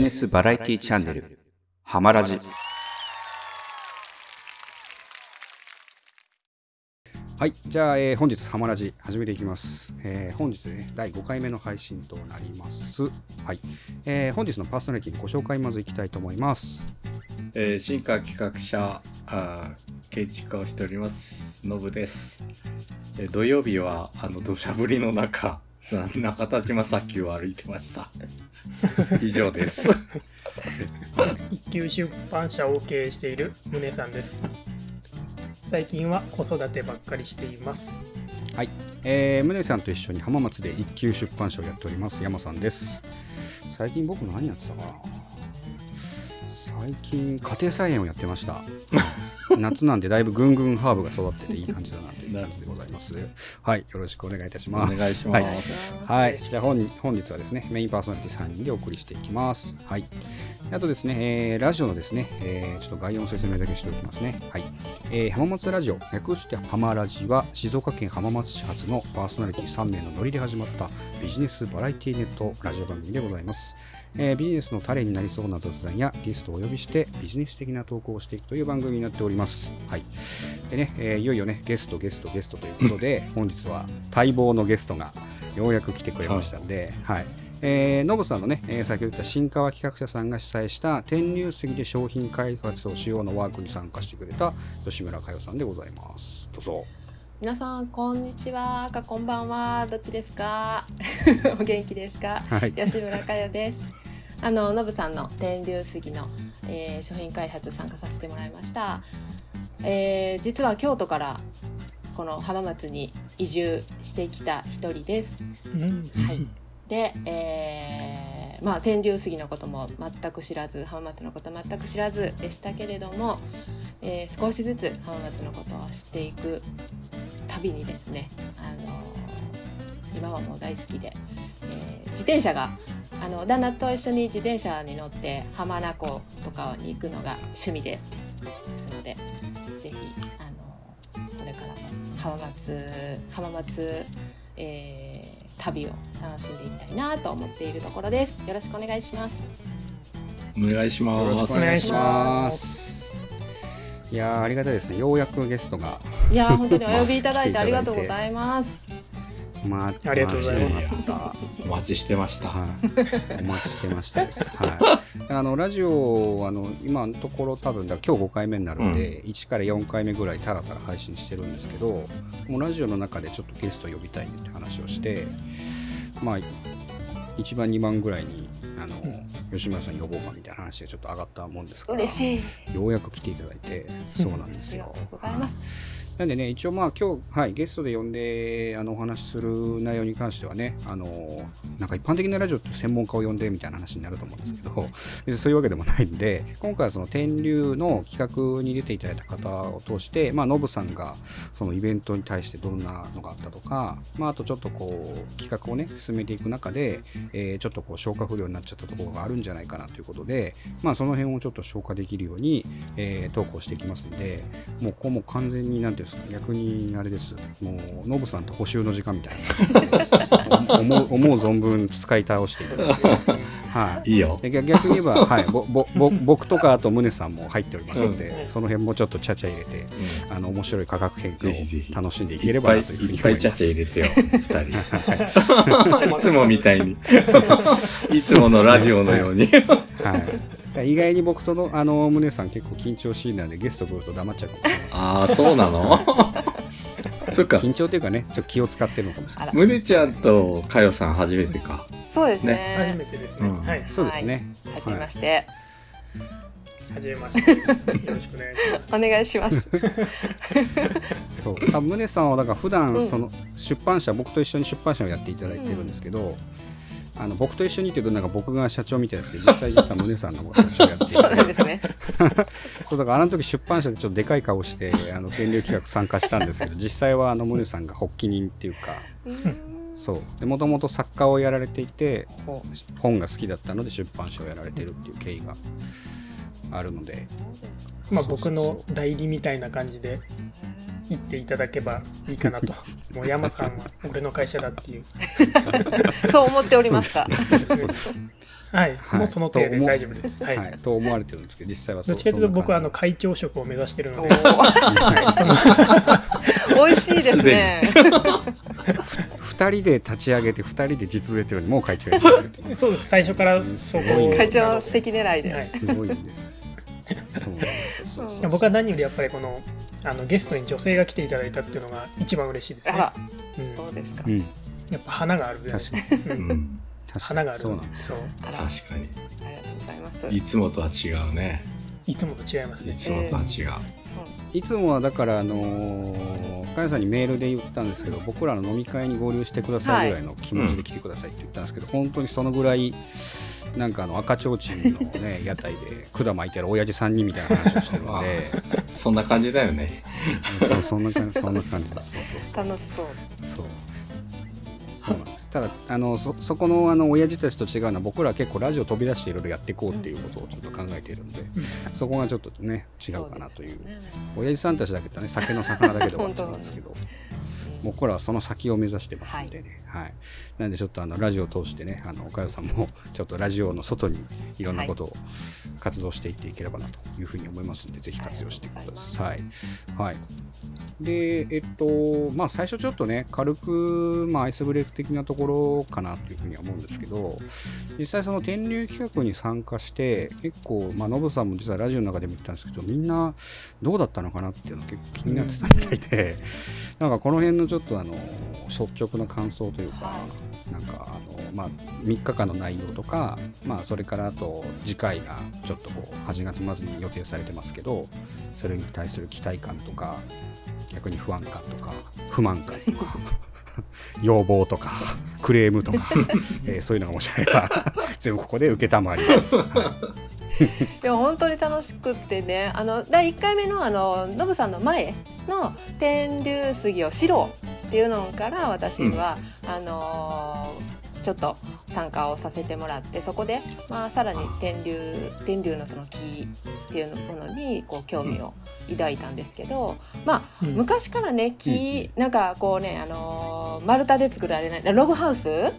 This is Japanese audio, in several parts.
ジネスバラエティチャンネル、ハマラジ。はい、じゃあ、えー本日、ハマラジ始めていきます。えー本日ね、第5回目の配信となります。はい、えー本日のパーソナリティのご紹介まずいきたいと思います。えー、新化企画者あー建築家をしておりますのぶです、えー土曜日はあの土砂降りの中中田島砂丘を歩いてました。以上です。一級出版社を経営している宗さんです。最近は子育てばっかりしています。はい、えー、宗さんと一緒に浜松で一級出版社をやっております。山さんです。最近僕何やってたかな。最近家庭菜園をやってました。夏なんでだいぶぐんぐんハーブが育ってていい感じだなという感じでございます。はい、よろしくお願いいたしおます。願いしはいます、はい、じゃあ本本日はですね、メインパーソナリティ3人でお送りしていきます。はい。あとですね、えーラジオのですね、えーちょっと概要の説明だけしておきますね。はい。えー浜松ラジオ、略して浜ラジは、静岡県浜松市発のパーソナリティ3名のノリで始まったビジネスバラエティネットラジオ番組でございます。えービジネスの種になりそうな雑談やゲストをお呼びしてビジネス的な投稿をしていくという番組になっております。はい。でね、えーいよいよね、ゲスト、ゲスト、ゲストということで、本日は待望のゲストがようやく来てくれましたんで、はい。えー、ノブさんのね、えー先ほど言った新川企画者さんが主催した天竜杉で商品開発をしようのワークに参加してくれた吉村佳代さんでございます。どうぞ。皆さんこんにちはかこんばんはどっちですか？お元気ですか？はい。吉村佳代ですあののぶさんの天竜杉の、えー商品開発参加させてもらいました、えー実は京都からこの浜松に移住してきた一人です。うん。はい。で、えーまあ天竜杉のことも全く知らず浜松のこと全く知らずでしたけれども、えー少しずつ浜松のことを知っていく旅にですね、あのー今はもう大好きで、えー自転車があの旦那と一緒に自転車に乗って浜名湖とかに行くのが趣味でですのでぜひあのこれからも浜松浜松、えー旅を楽しんでいきたいなと思っているところです。よろしくお願いします。お願いしますお願いしおます。いやーありがたいですね。ようやくゲストが、いやー本当にお呼びいただいてありがとうございます。まあ、ありがとうございますお待ちしてました、はい、お待ちしてましたです。はい。あのラジオあの今のところ多分だ今日5回目になるんで、1から4回目ぐらいタラタラ配信してるんですけど、もうラジオの中でちょっとゲスト呼びたいって話をして、まあ1番2番ぐらいにあの、吉村さん呼ぼうかみたいな話がちょっと上がったもんですから、嬉しい。ようやく来ていただいて、そうなんですよありがとう。ございます。なんでね、一応まあ今日、はい、ゲストで呼んであのお話しする内容に関してはね、あのなんか一般的なラジオって専門家を呼んでみたいな話になると思うんですけど、別にそういうわけでもないんで、今回はその天竜の企画に出ていただいた方を通して、まあ、ノブさんがそのイベントに対してどんなのがあったとか、まあ、あとちょっとこう企画をね、進めていく中で、えーちょっとこう消化不良になっちゃったところがあるんじゃないかなということで、まあ、その辺をちょっと消化できるように、えー投稿していきますんで、もうここも完全になんていうんですか？逆にあれです。もうノブさんと補修の時間みたいな。思う思う存分使い倒していただいて。はい。いいよ。で逆逆に言えば、はい、ぼぼぼ僕とかあと宗さんも入っておりますので、うん。その辺もちょっとちゃちゃ入れてあの面白い価格変化を楽しんでいいければなというふうにいっぱいちゃ思いますちゃ入れてよ二人。い。つもみたいに。いつものラジオのように。はい、意外に僕とのあの宗さん結構緊張しいなんでゲスト来ると黙っちゃうかもしれない。ですああそうなの？そっか。緊張というかねちょっと気を使ってるのかもしれない。あら、むねちゃんとかよさん初めてか。そうです初ね。めてですね、うん。はい。そうですね、はじめまして。初めまして。よろしくお願いしますお願いします。そう。あ宗さんはだから普段うん。その出版社、僕と一緒に出版社をやっていただいてるんですけど、あの僕と一緒にっていうとなんか僕が社長みたいですけど実際実は宗さんの方が社長やっていて。そうなんですね。そうだからあの時出版社でちょっとでかい顔してあの天竜企画参加したんですけど実際はあの宗さんが発起人っていうか。そう。もともと作家をやられていてほ本が好きだったので出版社をやられてるっていう経緯があるので。まあ僕の代理みたいな感じで言っていただけばいいかなと。もう山さんは俺の会社だっていう。そう思っておりました。はい、はい。もうその程度で大丈夫です。はい。はい、と思われてるんですけど実際はそうどっちかというと僕はあの会長職を目指してるのおで、ー 美味しいですね。2人で立ち上げて2人で実務やってるのにもう会長やってるっていうそうです。最初からそこを会長席狙いで。はい。すごいんです僕は何よりやっぱりこのあのゲストに女性が来ていただいたっていうのが一番嬉しいですね。あら、うん。そうですか。う。ん。やっぱ花があるじゃない確かに。うん。うん。確か花がある。にそうなんですそう。確かに。ありがとうございます。いつもとは違うね。いつもと違いますね。いつもとは違う、そう。いつもはだからあのー、かやさんにメールで言ったんですけど僕らの飲み会に合流してくださいぐらいの気持ちで来てくださいって言ったんですけど、本当にそのぐらいなんかあの赤ちょうちんのね 屋台で管巻いてる親父3人みたいな話をしてるので。そんな感じだよね。そうそんな感じそんな感じです。そうそうそう。楽しそう。そう。そうなんです。ただあのそそこのあの親父たちと違うのは僕らは結構ラジオ飛び出していろいろやっていこうっていうことをちょっと考えているんで、そこがちょっとね違うかなという。ね。親父さんたちだけだね酒の魚だけで終わっちゃうんですけど僕らはその先を目指してますんでね、はい。なんでちょっとあのラジオを通してねあの岡代さんもちょっとラジオの外にいろんなことを活動していっていければなというふうに思いますんで、ぜひ活用してください。はい。で、えっと、まあ、最初ちょっとね、軽く、まあ、アイスブレイク的なところかなというふうには思うんですけど、実際その天竜企画に参加して、結構、まあ、ノブさんも実はラジオの中でも言ったんですけど、みんなどうだったのかなっていうのが結構気になってたみたいで、なんかこの辺のちょっとあの、率直な感想というか、なんかあの、まあ、3日間の内容とか、まあ、それからあと次回がちょっとこう8月末に予定されてますけどそれに対する期待感とか逆に不安感とか不満感とか 要望とかクレームとか、えーそういうのがもしあれば全部ここで承ります。はい でも本当に楽しくってねあの第1回目のあのノブさんの前の天竜杉を知ろうっていうのから私は、あのーちょっと参加をさせてもらってそこで、まあ、さらに天竜天竜のその木っていうものにこう興味を抱いたんですけど、まあうん。昔からね木、なんかこうね、あのー丸太で作られないログハウス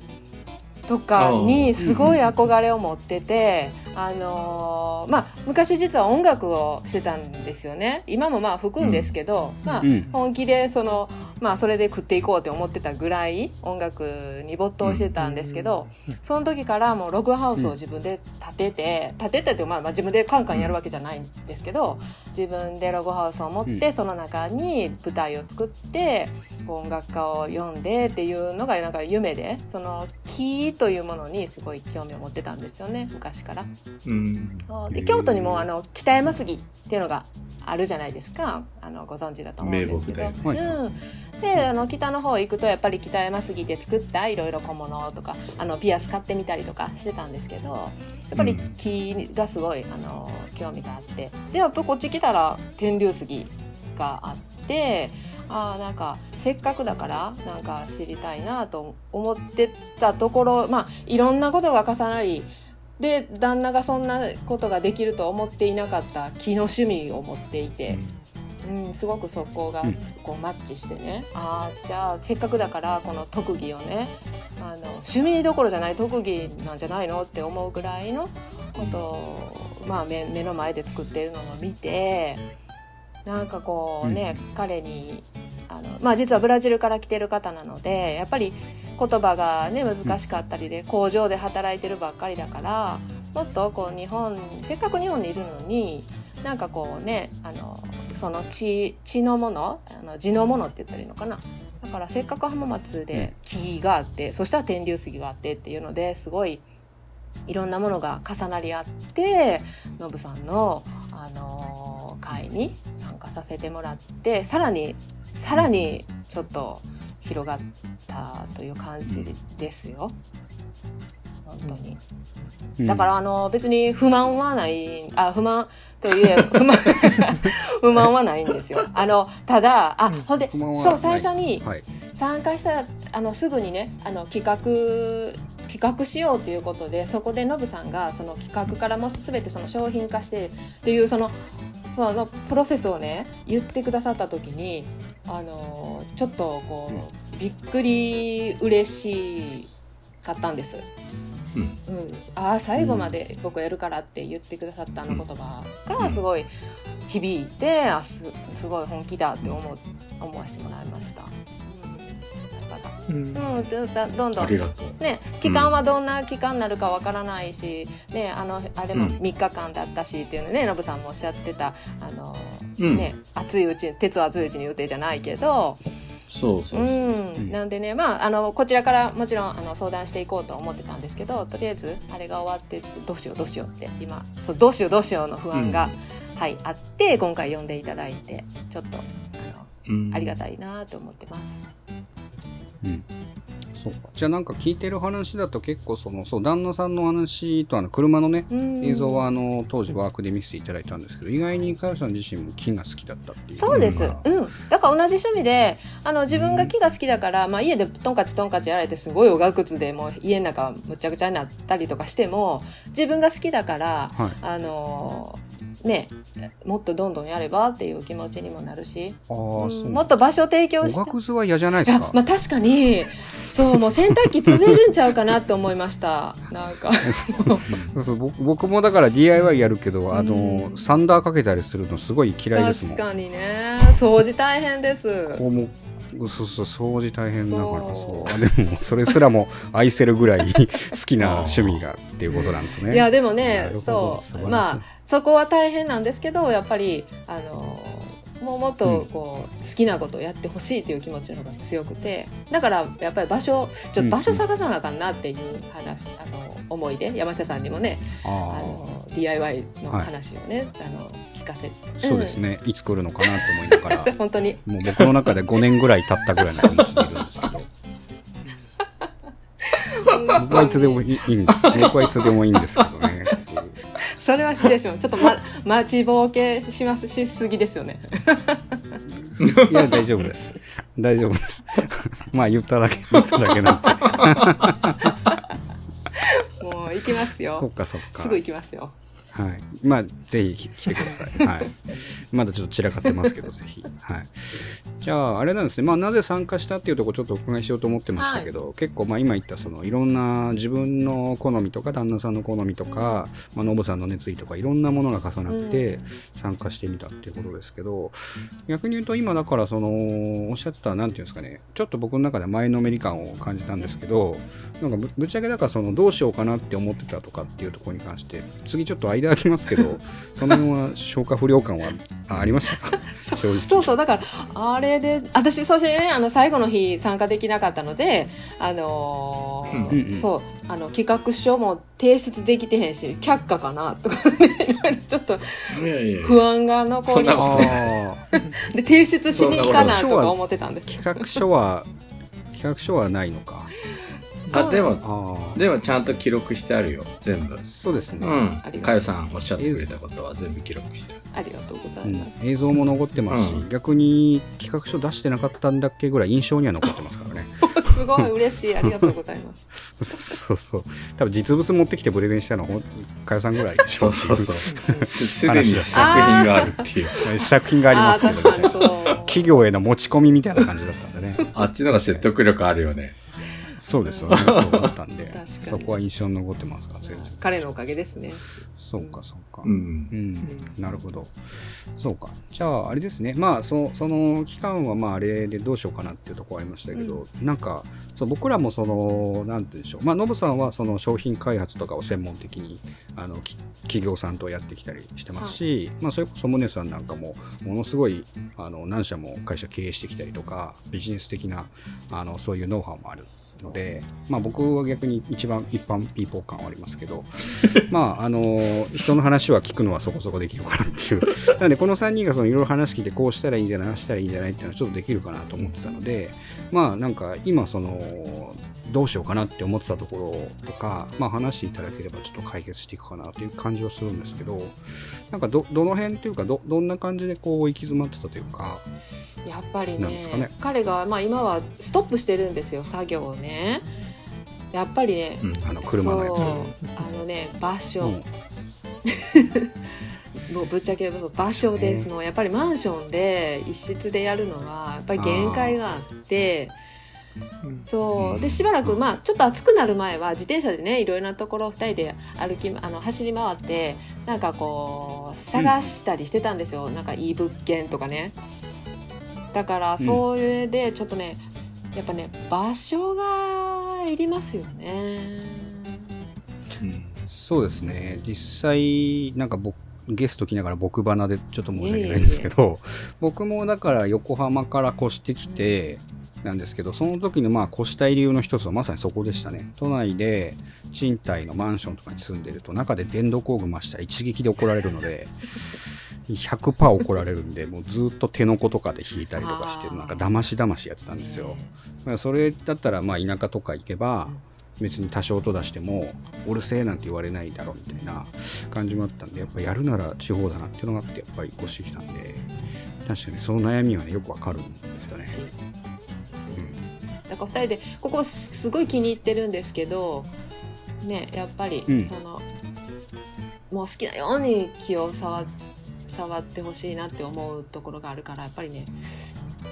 とかにすごい憧れを持ってて、あのーまあ昔実は音楽をしてたんですよね。今もまあ吹くんですけど、まあうん。本気でそのまあそれで食っていこうって思ってたぐらい音楽に没頭してたんですけど、その時からもうログハウスを自分で建てて、建ててってまあまあ自分でカンカンやるわけじゃないんですけど自分でログハウスを持って、うん。その中に舞台を作って音楽家を呼んでっていうのがなんか夢でその木というものにすごい興味を持ってたんですよね昔から。うん。で京都にもあの北山杉っていうのがあるじゃないですか。あのご存知だと思うんですけど。うん。であの北の方行くとやっぱり北山杉で作ったいろいろ小物とかあのピアス買ってみたりとかしてたんですけどやっぱり木がすごいあの興味があって。でやっぱこっち来たら天竜杉があってあーなんかせっかくだからなんか知りたいなと思ってたところまあいろんなことが重なりで旦那がそんなことができると思っていなかった木の趣味を持っていて。うん、すごくそこがうん。こうマッチしてね、ああじゃあせっかくだからこの特技をねあの趣味どころじゃない特技なんじゃないのって思うぐらいのことを、まあ、目目の前で作ってるのを見てなんかこうね、彼にあの、まあ、実はブラジルから来てる方なのでやっぱり言葉がね難しかったりで工場で働いてるばっかりだからもっとこう日本せっかく日本にいるのになんかこうねあのその地地のものあの地のものって言ったらいいのかな。だからせっかく浜松で木があって、そしたら天竜杉があってっていうのですごいいろんなものが重なり合ってノブさんの、あの会に参加させてもらってさらにさらにちょっと広がったという感じですよ。本当に、うん。だからあの別に不満はないあ不満といえ 不満不満はないんですよ。あのただあ、うん。ほんでそう最初にはい。参加したらあのすぐにねあの企画企画しようということでそこでノブさんがその企画からも全てその商品化してっていうそのそのプロセスをね言ってくださった時にあのちょっとこう、びっくり嬉しかったんです。うんうん、ああ最後まで僕やるからって言ってくださったあの言葉がすごい響いて、あすすごい本気だって思う思わせてもらいました。うん、どんどん。ね、期間はどんな期間になるかわからないし、ね、あのあれもうん。3日間だったしっていうのねノブさんもおっしゃってたあの、うん。ね、熱いうち鉄は熱いうちに予定じゃないけど、そうそうなんでね、まあ、あのこちらからもちろんあの相談していこうと思ってたんですけどとりあえずあれが終わってちょっとどうしようどうしようって今そうどうしようどうしようの不安が、はい、あって今回呼んでいただいてちょっとあうん。のありがたいなと思ってます。うん。そうか。じゃあなんか聞いてる話だと結構そのそう旦那さんの話とあの車のねうん。映像はあの当時ワークで見せていただいたんですけど意外にかよさん自身も木が好きだったっていう。そうです、うん、だから同じ趣味であの自分が木が好きだから、まあ、家でトンカチトンカチやられてすごいおがくつでもう家の中むちゃくちゃになったりとかしても自分が好きだからはい。あのねもっとどんどんやればっていう気持ちにもなるし、うんもっと場所提供おして。がくずは嫌じゃないいですか。やまあ確かにそうもう洗濯機潰れるんちゃうかなって思いました。なんか。そうそう僕僕もだから DIY やるけど、あのうんサンダーかけたりするのすごい嫌いですもん。確かにね。掃除大変です。こうもそうそう掃除大変だから。そそう。でもそれすらも愛せるぐらい好きな趣味がっていうことなんですね。いやでもなねそう。まあそこは大変なんですけどやっぱりあのもうもっとこう、好きなことをやってほしいという気持ちの方が強くてだからやっぱり場所ちょっと場所探さなあかんなっていう話、あの思いで山下さんにもねああの DIY の話をね、あの聞かせそうですね、いつ来るのかなと思いながら。本当に。もう僕の中で5年ぐらい経ったぐらいの気持ちでいるんですけど。僕はいつでもいいいいんです。僕はいつでもいいんですけどねそれは失礼します。ちょっと、ま、待ちぼうけしますしすぎですよね。いや大丈夫です。大丈夫です。まあ言っただけ言っただけなんで。もう行きますそよっかそっか。すぐ行きますよはい。まあ、ぜひ来てください。はい。まだちょっと散らかってますけど、ぜひ。はい。じゃあ、あれなんですね。まあ、なぜ参加したっていうところちょっとお伺いしようと思ってましたけど、結構、まあ、今言った、その、いろんな自分の好みとか、旦那さんの好みとか、まあ、ノブさんの熱意とか、いろんなものが重なって参加してみたっていうことですけど、逆に言うと、今だから、その、おっしゃってた、なんていうんですかね、ちょっと僕の中では前のめり感を感じたんですけど、なんかぶぶっちゃけだからそのどうしようかなって思ってたとかっていうところに関して次ちょっと間空きますけど その辺は消化不良感はあありました そうそうだからあれで私そしてねあの最後の日参加できなかったのであのーうんうんうん。そうあの企画書も提出できてへんし却下かなとかね ちょっと不安が残りで提出しに行かなとか思ってたんです企画書は企画書はないのかあでもあでもちゃんと記録してあるよ全部。あそうですね、うん。ありがとう。かよさんおっしゃってくれたことは全部記録して。あるありがとうござうんいます、映像も残ってますし、うん。逆に企画書出してなかったんだっけぐらい印象には残ってますからね。すごい嬉しい。ありがとうございます。そうそう多分実物持ってきてプレゼンしたのほんかよさんぐらいでしょそう。そうそうう。ん すすでに試作品があるっていう。作品がありあますけどあー確かにそう。企業への持ち込みみたいな感じだったんでね。あっちのが説得力あるよねそうですよね。そうだったんで。そこは印象に残ってますから全然彼のおかげですね。そうかそうか。うん。うん、なるほど。そうか。じゃあ、あれですね。まあ、そその期間は、まあ、あれでどうしようかなっていうところありましたけど、なんか、そう僕らも、その、なんて言うんでしょう。まあ、ノブさんは、その商品開発とかを専門的に、あの、き企業さんとやってきたりしてますし、まあ、それこそ、宗さんなんかも、ものすごい、あの、何社も会社経営してきたりとか、ビジネス的な、あの、そういうノウハウもあるので、まあ、僕は逆に一番一般ピーポー感はありますけど、まあ、あの、人の話は聞くのはそこそこできるかなっていう。なんで、この3人がそのいろいろ話聞いて、こうしたらいいんじゃない、ああしたらいいんじゃないっていうのはちょっとできるかなと思ってたので、まあ、なんか今、その、どうしようかなって思ってたところとか、まあ、話していただければちょっと解決していくかなという感じはするんですけど、なんかど、どの辺というか、ど、どんな感じでこう、行き詰まってたというか、やっぱりねね。彼が、まあ、今はストップしてるんですよ作業をね。やっぱりね、うんあの、車のやつ。あのね場所、うん。もうぶっちゃけ場所です。の、やっぱりマンションで一室でやるのはやっぱり限界があってうんそう。うん。でしばらくまあちょっと暑くなる前は自転車でねいろいろなところを2人で歩きあの走り回ってなんかこう探したりしてたんですよ、なんかいい物件とかね。だからそれでちょっとね、やっぱね場所がいりますよね。うん。そうですね。実際なんか僕ゲスト来ながら僕花でちょっと申し訳ないんですけど僕もだから横浜から越してきてなんですけどその時のまあ越したい理由の一つはまさにそこでしたね都内で賃貸のマンションとかに住んでると中で電動工具増したら一撃で怒られるので100%怒られるんでもうずっと手の子とかで引いたりとかしてなんかだましだましやってたんですよ。だからそれだったらまあ田舎とか行けば別に多少音出しても「うるせえ」なんて言われないだろうみたいな感じもあったんでやっぱやるなら地方だなっていうのがあってやっぱり越してきたんで確かにその悩みはねよくわかるんですよね。だから2人でここすすごい気に入ってるんですけどねやっぱりうん。その、もう好きなように気を触触ってほしいなって思うところがあるからやっぱりね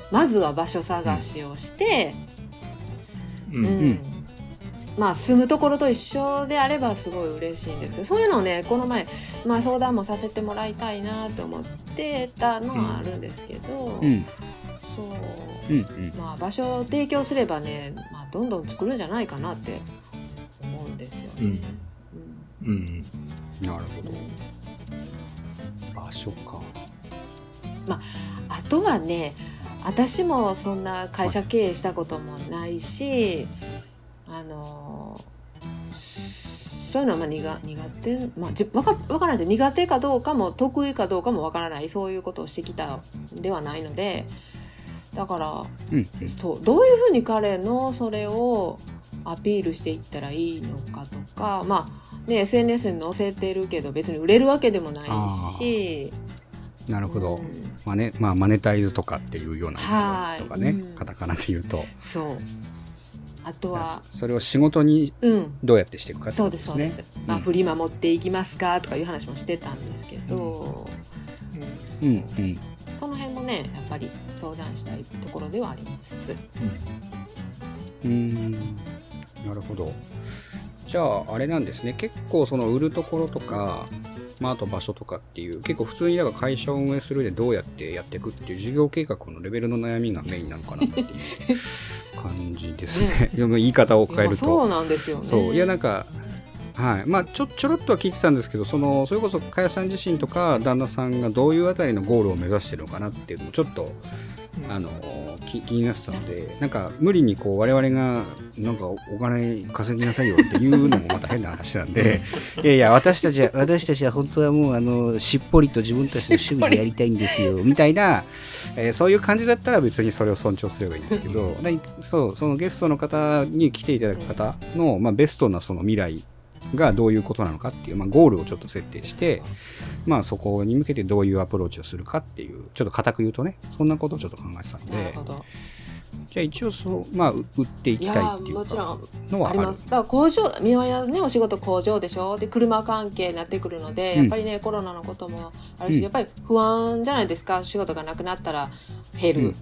まずは場所探しをして、うん。うん。うん。まあ住むところと一緒であればすごい嬉しいんですけどそういうのをねこの前、まあ、相談もさせてもらいたいなと思ってたのはあるんですけど、うん。そううんうん。まあ、場所を提供すればね、まあ、どんどん作るんじゃないかなって思うんですよね。うん。うん。なるほうん。ど場所か。あとはね私もそんな会社経営したこともないし、あのそういうのはまあ苦苦手、まあ、じわかわからないで苦手かどうかも得意かどうかもわからない。そういうことをしてきたんではないのでだからうんうん。そうどういうふうに彼のそれをアピールしていったらいいのかとかまあね SNS に載せてるけど別に売れるわけでもないし。なるほど。うん。まあね、まあマネタイズとかっていうようなはいとかね、うんカタカナで言うと、そうあとはそれを仕事にう。ん。どうやってしていくかってそうですそうです、まあ、うん。振り守っていきますかとかいう話もしてたんですけど、うんうん。その辺もねやっぱり相談したいところではあります。うーんなるほど。じゃああれなんですね結構その売るところとか、まあ、あと場所とかっていう結構普通にだから会社を運営する上でどうやってやっていくっていう事業計画のレベルの悩みがメインなのかなっていう感じですね。でも言い方を変えると。そうなんですよね。そういやなんかはい。まあちょちょろっとは聞いてたんですけどそのそれこそ加谷さん自身とか旦那さんがどういうあたりのゴールを目指してるのかなっていうのもちょっとうん。あの気気になってたのでなんか無理にこう我々がなんかお金稼ぎなさいよっていうのもまた変な話なんで いやいや私たちは私たちは本当はもうあのしっぽりと自分たちの趣味でやりたいんですよ みたいな、えーそういう感じだったら別にそれを尊重すればいいんですけどでそうそのゲストの方に来ていただく方の、まあ、ベストなその未来がどういうことなのかっていう、まあ、ゴールをちょっと設定して、まあ、そこに向けてどういうアプローチをするかっていうちょっと固く言うとねそんなことをちょっと考えてたんで。なるほど。じゃあ一応そう、まあ、う売っていきたいっていうもちろかんのはあります。だから工場三輪屋ねお仕事工場でしょ？で車関係になってくるので、うん。やっぱりねコロナのこともあるし、うん。やっぱり不安じゃないですか？仕事がなくなったら減る。うん。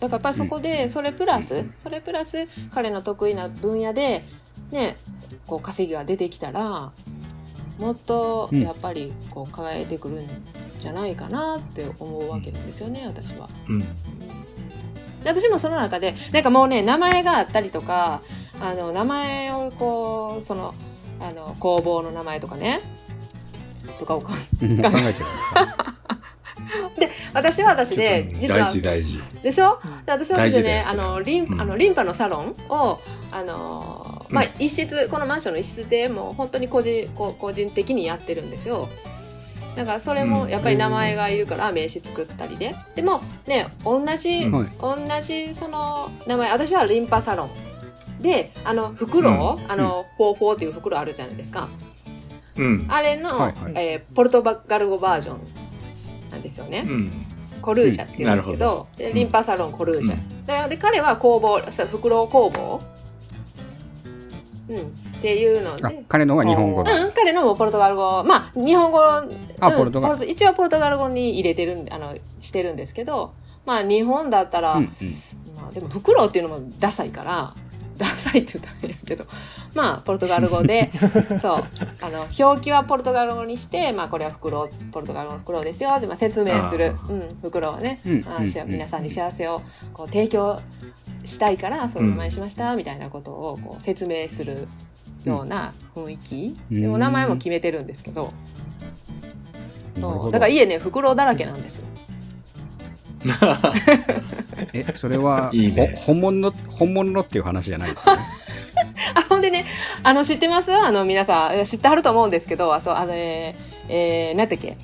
だからやっぱりそこでそれプラス、それプラス彼の得意な分野でねこう稼ぎが出てきたらもっとうん。やっぱりこう輝いてくるんじゃないかなって思うわけなんですよね私は。うん。で私もその中でなんかもうね名前があったりとかあの名前をこうそのあの工房の名前とかねとかを考えてるんですか？私は私で実は大事大事。でしょ？で私は私でねあのリン,、うん。あのリンパのサロンをあのまあうん。一室このマンションの一室でもう本当に個人こう個人的にやってるんですよ。だからそれもうん。やっぱり名前がいるから名刺作ったりででもね同じ、同じその名前私はリンパサロンであのフクロウ、あの、フォーフォーっていうフクロウあるじゃないですか。うん。あれの、はいはい。えーポルトガル語バージョンなんですよね、うん。 coruja って言うんですけど、でリンパサロン Coruja、うん。でで彼は工房さフクロウ工房、うん、っていうのあで。彼のが日本語のうん、彼のもポルトガル語。まあ日本語あうんポルトガル。一応ポルトガル語に入れてるんであのしてるんですけどまあ日本だったら、うんうん。まあ、でもフクロウっていうのもダサいから ダサいって言ったら変やけどまあポルトガル語で そうあの表記はポルトガル語にして、まあ、これはフクロウポルトガル語のフクロウですよって、まあ、説明する。あ、うん、フクロウはね、うんあしうん。皆さんに幸せをこう提供したいからその名前にしましたみたいなことをこう説明するような雰囲気、うん。でも名前も決めてるんですけど、そうなるほど。だから家ねフクロウだらけなんですよ。えそれは いいね。ほ本物の本物のっていう話じゃないですね。あほんでねあの知ってます？あの皆さん知ってはると思うんですけどあそうあのねえー、何だっけ？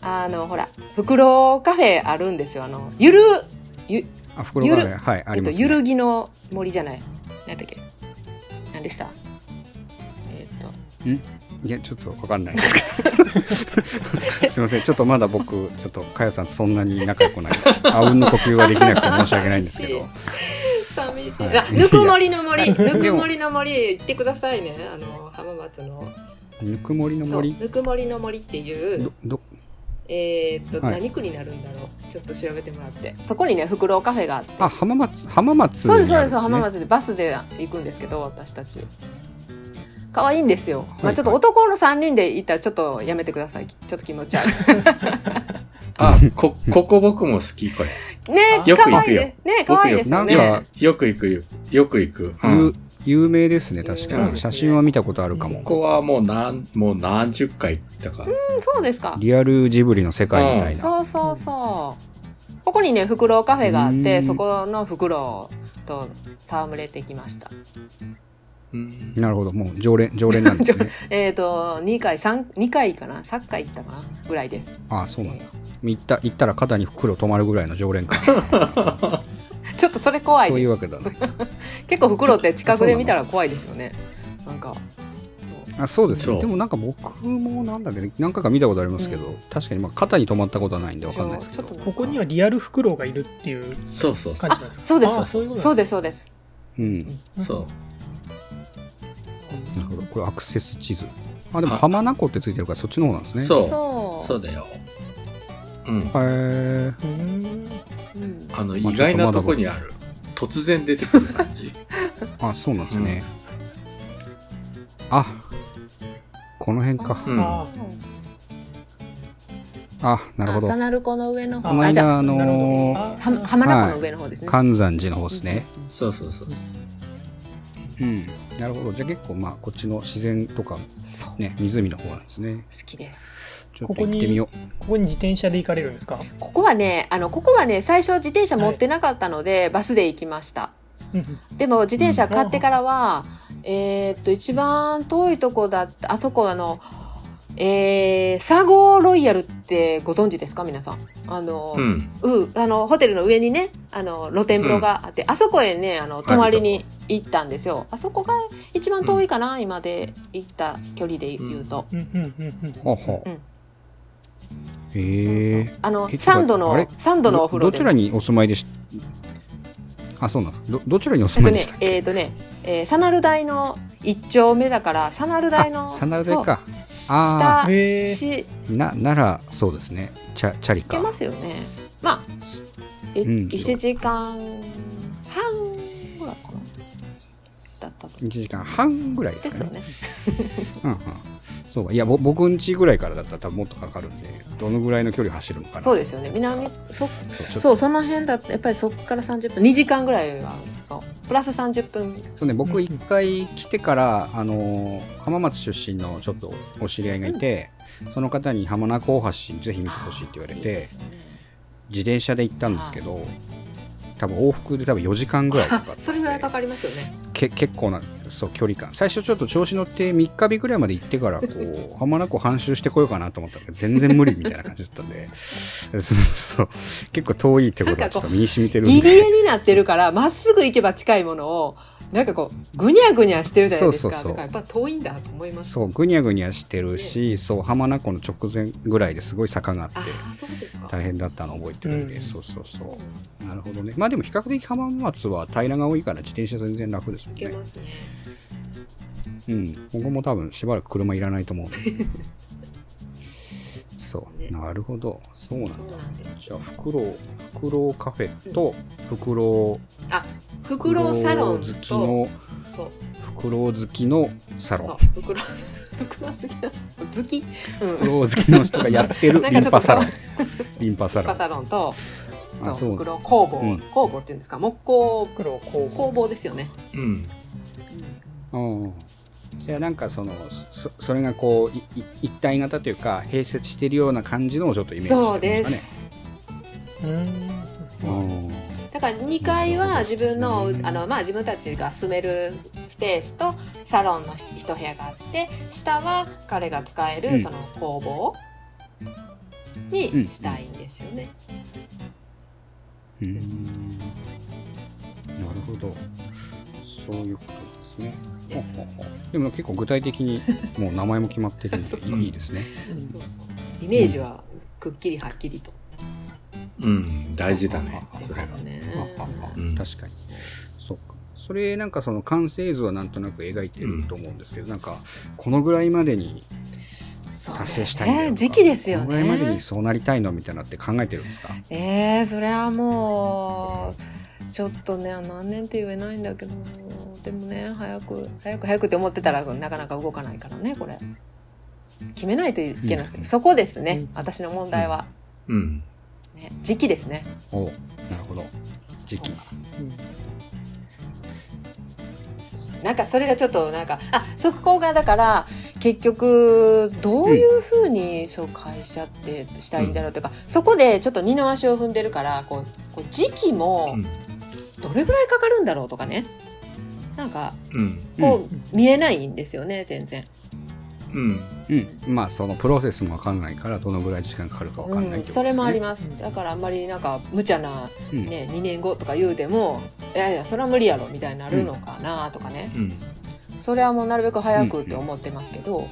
あのほらフクロウカフェあるんですよ。あのゆるゆあ袋がねはいあえっと、ります、ね。ゆるぎの森じゃない。何だっけ。何でした。えっと。いやちょっとわかんない。ですけどすいません。ちょっとまだ僕ちょっとかよさんとそんなに仲良くないしあうんの呼吸ができなくて申し訳ないんですけど。寂しい、はい。あぬくもりの森。ぬくもりの森行ってくださいね。あの浜松の。ぬくもりの森？ぬくもりの森っていう。どどえーっと、はい。何区になるんだろう？ちょっと調べてもらって。そこにねフクロウカフェがあって。あ浜松浜松そうですそうです浜松で。バスで行くんですけど私たち。可愛いんですよ、まあちょっと男の3人で行ったらちょっとやめてください。ちょっと気持ち悪い。あ、こ、ここ僕も好き、これ。ねあよく可愛い行くよね。ね可愛いですよね。かよく行くよ。よく行く。うん有有名ですね確かうんに写真は見たことあるかも。ここはもう何、もう何十回行ったか。うんそうですか。リアルジブリの世界みたいな。そうそうそう。ここにねフクロウカフェがあってうん。そこのフクロウと戯れてきました。うん。なるほど。もう常連常連なんですね。えっ、と2回三二回かな？3回行ったかな？ぐらいです。ああそうなんだ。行った行ったら肩に袋止まるぐらいの常連か ちょっとそれ怖いそうですいうわけだね 結構フクロウって近くで見たら怖いですよね。なんかあそうですそう。ねでもなんか僕もなんだっけど何回か見たことありますけど、確かにまあ肩に止まったことはないんでわかんないですけど。ちょっとここにはリアルフクロウがいるっていうそうそうそう感じなんですか？そうです。あそういうことそうでですそうです。うん。そう。なるほど。これアクセス地図。あでも浜名湖ってついてるからそっちの方なんですね。そう。そう。そうだよ。うん。へえあの、まあ意外なとこにある。突然出てくる感じ。あそうなんですね、あこの辺か。うん。ああなるほど。あサナルコの上の方。このあじゃ間あのー浜名湖の上の方ですね、関山寺の方ですね。そうそうそう。う。ん。なるほど。じゃあ結構まあこっちの自然とかね湖の方なんですね。好きですちょっと行ってみよここに自転車で行かれるんですか？ここはねあのここはね最初自転車持ってなかったので、バスで行きました。うんでも自転車買ってからは、えーっと一番遠いとこだったあそこあのえー、サゴロイヤルってご存知ですか？皆さん。あの、うん。うん、あのホテルの上にねあの露天風呂があって、あそこへねあの泊まりに行ったんですよ。あそこが一番遠いかな、今で行った距離で言うと、うんへえあのえ3度の三度のお風呂で。どどちらにお住まいでしあそうなんです。どどちらにお住まいでしたっけ、えっ、とね、えーサナル台の一丁目だからサナル台のあサナル台か。下しなならそうですね。チャチャリか。行けますよね。まあえ、うん1時間半ぐらいかな。だったと1時間半ぐらいでかね。ですすよね。うんうんそうか。いやぼ僕ん家ぐらいからだったら多分もっとかかるんでどのぐらいの距離走るのかな。そうですよね。南そそう。その辺だとやっぱりそこから30分。2時間ぐらいはそう。プラス30分。そうね、僕一回来てから、あのー浜松出身のちょっとお知り合いがいて、その方に浜名湖大橋ぜひ見てほしいって言われてね。自転車で行ったんですけど多分往復で多分4時間ぐらいかかって。それぐらいかかりますよね。け結構なそう距離感。最初ちょっと調子乗って3日日ぐらいまで行ってからこう浜名湖半周してこようかなと思ったけど全然無理みたいな感じだったんで。そうそう結構遠いってことはちょっと身に染みてるん入りで江になってるからまっすぐ行けば近いものをなんかこうぐにゃぐにゃしてるじゃないですか。そうそうそう。やっぱ遠いんだと思います。そうぐにゃぐにゃしてるしそう浜名湖の直前ぐらいですごい坂があって大変だったのを覚えてるんで、うん。そうそうそう。なるほどね。まあでも比較的浜松は平らが多いから自転車全然楽ですもんね。ね。うん。今後も多分しばらく車いらないと思う。そ そう、ね。なるほど。そうなんだ。じゃあフクロウフクロウカフェとフクロウあフクロウサロン好きとのそう。フクロウ好きのサロン。そう。フクロウフクロウ好きな好き。うん。フクロウ好きの人がやってるなんリかちょっと ンパサロン。リンパサロパンサロンとあそうそう。フクロウ工房、うん。工房っていうんですか？木工黒工工房ですよね、うん。うん。じゃあなんかそのそそれがこういい一体型というか併設しているような感じのをちょっとイメージしてるそうでんですかね。す。うーんうんだから2階は自分のあの、まあ、自分たちが住めるスペースとサロンの一部屋があって下は彼が使えうん。るその工房にしたいんですよね。うん。なるほど。そういうことですね。ででも結構具体的にもう名前も決まってるんで いいですね。そうそう。イメージはくっきりはっきりと。うん大事だねそれが。ね。確かに。そうか。それなんかその完成図はなんとなく描いてると思うんですけど、なんかこのぐらいまでに達成したいんだよとか時期ですよこのぐらいまでねに。そうなりたいのみたいなのって考えてるんですか？えー、それはもうちょっとね何年って言えないんだけどでもね早く早く早くって思ってたらなかなか動かないからねこれ。決めないといけないですよ、うん。そこですね、うん私の問題は、うんね、時期ですね。おなるほど。時期。なんかそれがちょっとなんかあそこがだから結局どういうふうにそう会社ってしたいんだろうというか、そこでちょっと二の足を踏んでるからこうこう時期もうん。どれぐらいかかるんだろうとかね。なんかうん。こう、見えないんですよね全然。うん。うん。まあそのプロセスも分かんないからどのぐらい時間かかるか分かんないね、うん、それもありまます。だからあんまりなんか無茶な、うん。ね2年後とか言うてもいやいやそれは無理やろみたいになるのかなとかね、うん。それはもうなるべく早くって思ってますけど、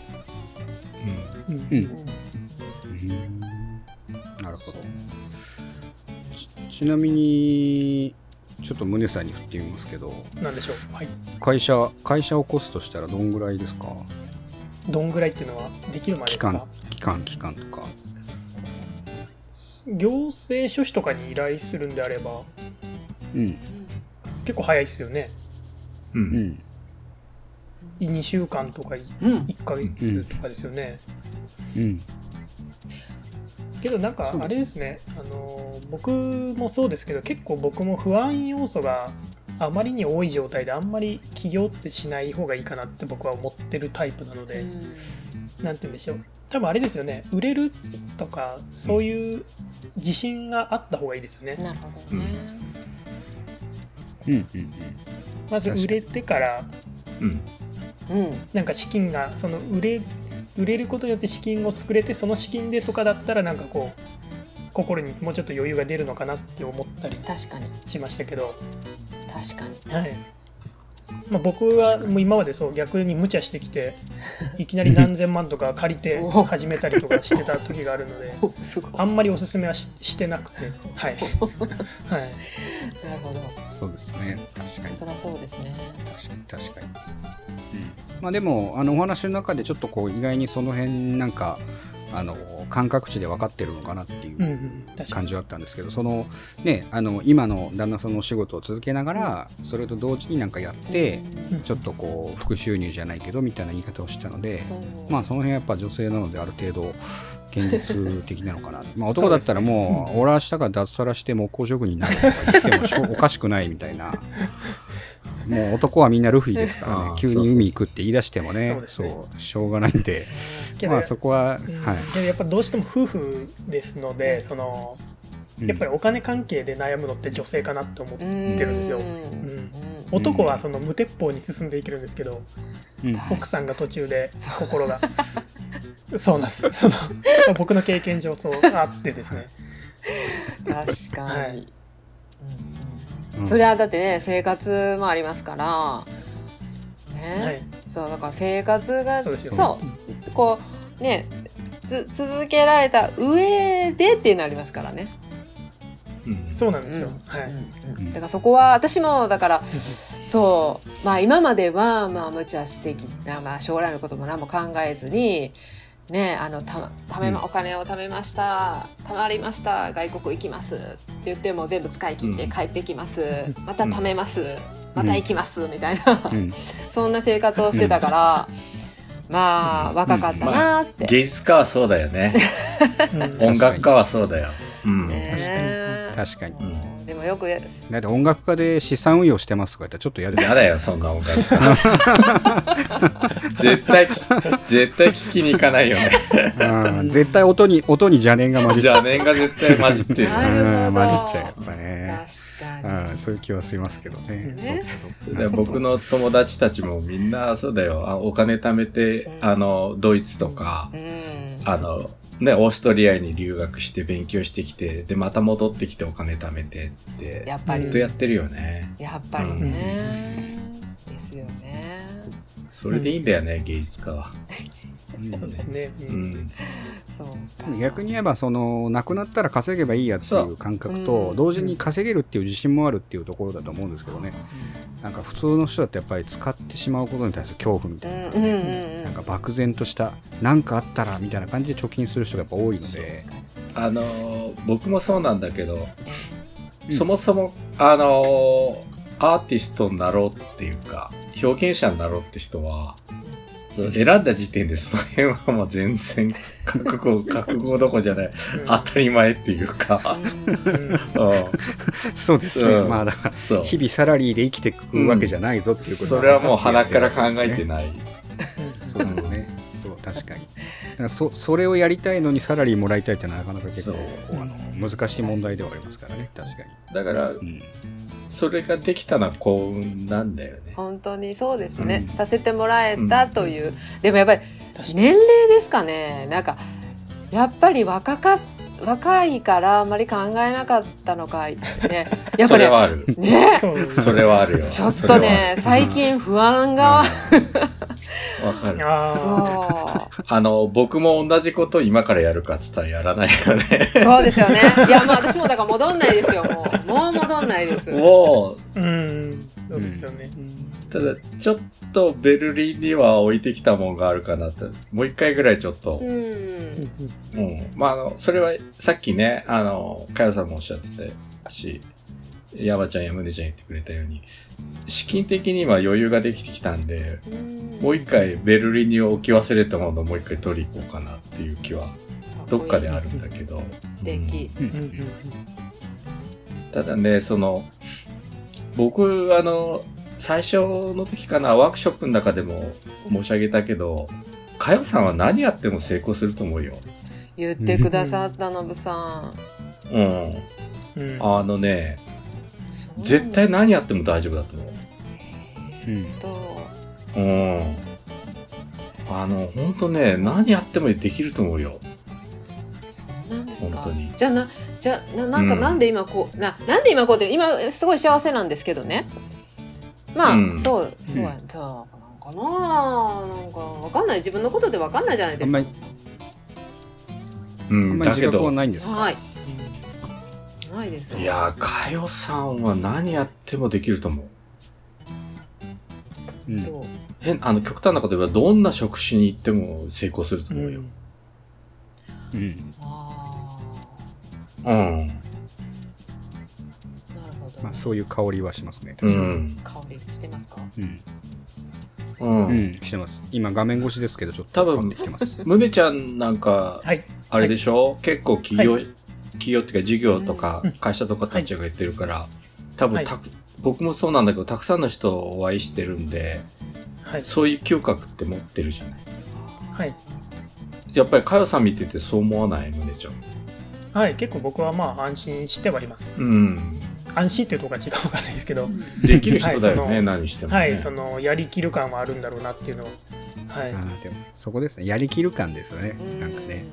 うん。うん。うん。うん。なるほど。ちちなみにちょっと宗さんに振ってみますけど。なんでしょう。はい。会社会社を起こすとしたらどんぐらいですか？どんぐらいっていうのはできるまで期間ですか？期間期間とか。行政書士とかに依頼するんであればうん。結構早いですよね。ううん。ん2週間とかうん。1ヶ月とかですよね、うん。けどなんかあれですね。あの僕もそうですけど結構僕も不安要素があまりに多い状態であんまり起業ってしない方がいいかなって僕は思ってるタイプなので、なんて言うんでしょう。多分あれですよね。売れるとかそういう自信があった方がいいですよね、なるほどね、うん。うんうんまず売れてからうんうん。なんか資金がその売れ売れることによって資金を作れてその資金でとかだったらなんかこう心にもうちょっと余裕が出るのかなって思ったり確かに。しましたけど、確かに。はい。まあ、僕はもう今までそう逆に無茶してきて いきなり何千万とか借りてお。始めたりとかしてた時があるのであんまりおすすめはししてなくて。はい、はい、なるほど。そうですね。確かに。そりゃそうですね。確かに確かに、うん、まあでもあのお話の中でちょっとこう意外にその辺なんかあの感覚値で分かってるのかなっていう感じはあったんですけどそのねあの今の旦那さんのお仕事を続けながらそれと同時になんかやってうんちょっとこう副収入じゃないけどみたいな言い方をしたのでまあその辺はやっぱ女性なのである程度現実的なのかな まあ男だったらもう俺は明日から脱サラして木工職人になるとか言ってもおかしくないみたいなもう男はみんなルフィですからね。急に海行くって言い出してもね。そうしょうがないんで。けどまあそこは、うん。はい。けどやっぱどうしても夫婦ですのでそのうん。やっぱりお金関係で悩むのって女性かなって思ってるんですよ、ううん。ん男はその無鉄砲に進んでいけるんですけどうん。奥さんが途中で心が。そうなんです。その僕の経験上そうあってですね。確かに、はい。うんそれはだってね生活もありますから。ね、はい。そうだから生活がそうそう。こうねつ続けられた上でっていうのありますからね、うん。そうなんですよ、うん。はい、うん。うん。だからそこは私もだからそう。まあ今まではまあ無茶してきた、まあ、将来のことも何も考えずにねあのたためまお金を貯めました。貯まりました。外国行きます。って言っても全部使い切ってうん。帰ってきます、また貯めます、また行きます。みたいな、うん。そんな生活をしてたから、まあ若かったなーって、芸術家はそうだよね。うん。音楽家はそうだよ。うん。ね確かに。うんでもよくやだって音楽家で資産運用してますとか言ったらちょっとやるじゃんやだよ、そんな音楽。家。絶対、絶対聞きに行かないよね。うん。絶対音に音に邪念が混じっちゃう。じゃあ念が絶対混じってる。なる混じっちゃうやっぱね。確そういう気はしますけどね。ね。そうで僕の友達たちもみんなそうだよ。あお金貯めて、うん。あの、ドイツとか、うん。あの、ね、オーストリアに留学して勉強してきて、で、また戻ってきてお金貯めてって、やっぱりずっとやってるよね。やっぱりね、ですよねそれでいいんだよね、芸術家は。う んそうですね。ううん逆に言えばその亡くなったら稼げばいいやっていう感覚と同時に稼げるっていう自信もあるっていうところだと思うんですけどね。なんか普通の人だってやっぱり使ってしまうことに対する恐怖みたいな、うんうんうんうん。なんか漠然とした何かあったらみたいな感じで貯金する人がやっぱ多いので。あのー僕もそうなんだけど、うん。そもそも、あのーアーティストになろうっていうか、表現者になろうって人は、選んだ時点でその辺はもう全然覚悟、覚悟どころじゃない、当たり前っていうか、うん。うん、そうですね、うん。まあだからそう。日々サラリーで生きていくわけじゃないぞっていうことそれはもう鼻から考えてない。そうですね。そう確かに。だからそそれをやりたいのにサラリーもらいたいってのはなかなか結構あの難しい問題ではありますからね。確かだから、に、うんそれができたのは幸運なんだよね。本当にそうですね、うん。させてもらえたという、でもやっぱり年齢ですかね。なんかやっぱり若か若いからあんまり考えなかったのかねやっぱりそれはある。ね それはあるよ。ちょっとね最近不安が、わかる。あそあの、僕も同じことを今からやるかっつったらやらないよね。うそうですよねいやまあ私もだから戻んないですよもうもう戻んないですもう、あ。うん。そうですよね。うんただ、ちょっとベルリンには置いてきたもんがあるかなって、もう一回ぐらいちょっと、うん。うん。まあ、あの、それはさっきね、あの、かよさんもおっしゃってたし、山ちゃんやむねちゃん言ってくれたように、資金的には余裕ができてきたんで、もう一回ベルリンに置き忘れたものをもう一回取り行こうかなっていう気は、どっかであるんだけど。素敵、うんうんうん。ただね、その、僕、あの、最初の時かな、ワークショップの中でも申し上げたけど、かよさんは何やっても成功すると思うよ。言ってくださったのぶさんうん。うんあのね、絶対何やっても大丈夫だと思う。うんとうん。あの、ほんとね、何やってもできると思うよ。そうなんですか本当にじゃあなじゃあななんかうんなんで今こう、ななんで今こうって今すごい幸せなんですけどねまあ、うん。そうそうやじゃあなんかななんかわかんない。自分のことでわかんないじゃないですか。うん。あんまりだけど。自覚は、ないんですか？はい。ないですよ。いやー、かよさんは何やってもできると思う。変、あの、極端なこと言えば、どんな職種に行っても成功すると思うよ。うん。あうん。ー。なるほど、まあ、そういう香りはしますねう確かにん。香りしてますか？うんうん。うん、してます今画面越しですけどちょっと多分変わってきてますむねちゃんなんか、はい。あれでしょ、結構企業、は企業っていうか事業とかうん会社とか立ち上げてるから、多分はいたく、僕もそうなんだけど、たくさんの人をお会いしてるんで、はい。そういう嗅覚って持ってるじゃない？はい。やっぱりかよさん見ててそう思わない？むねちゃん。はい。結構僕はまあ安心してはいます。うん。安心っていうところが違うかないですけど、できる人だよね、はいその何しても、ね。はい。その、やりきる感はあるんだろうなっていうのを、はいでもそこですねやりきる感ですよねうんなんかね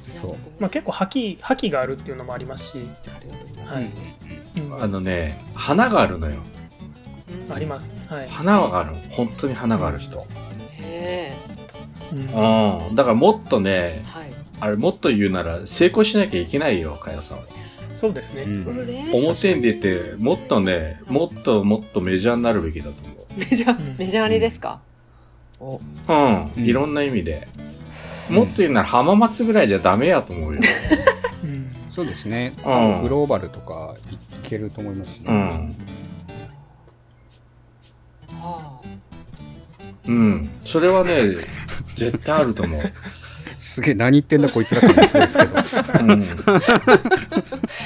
そうまあ結構覇気、覇気があるっていうのもありますし、ありがとうございます、はいうんあのね、花があるのよ。うんあります。はい。花があるの。本当に花がある人。へえうんうん。だからもっとね、はいあれもっと言うなら成功しなきゃいけないよ、かよさんは。そうですね。うん表に出て、もっとね、もっともっとメジャーになるべきだとメジャうんーメジャーにですか、う。うん。うんいろんな意味で。もっと言うなら浜松ぐらいじゃダメやと思うよ。うんそうですね、うんグローバルとかいけると思いますしね、うん。はうん。それはね、絶対あると思う。すげえ何言ってんだこいつら感じそうですけどうん。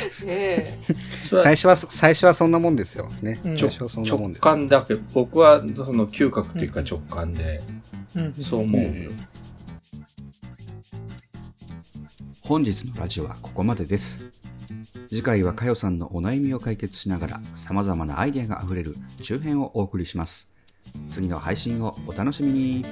あえ。最初は最初はそんなもんですよ。ね。うん。最初はそんなもん直です。感だけど、僕はその嗅覚っていうか直感で、うんそう思うよ。本日のラジオはここまでです。次回はかよさんのお悩みを解決しながら様々なアイデアがあふれる中編をお送りします。次の配信をお楽しみに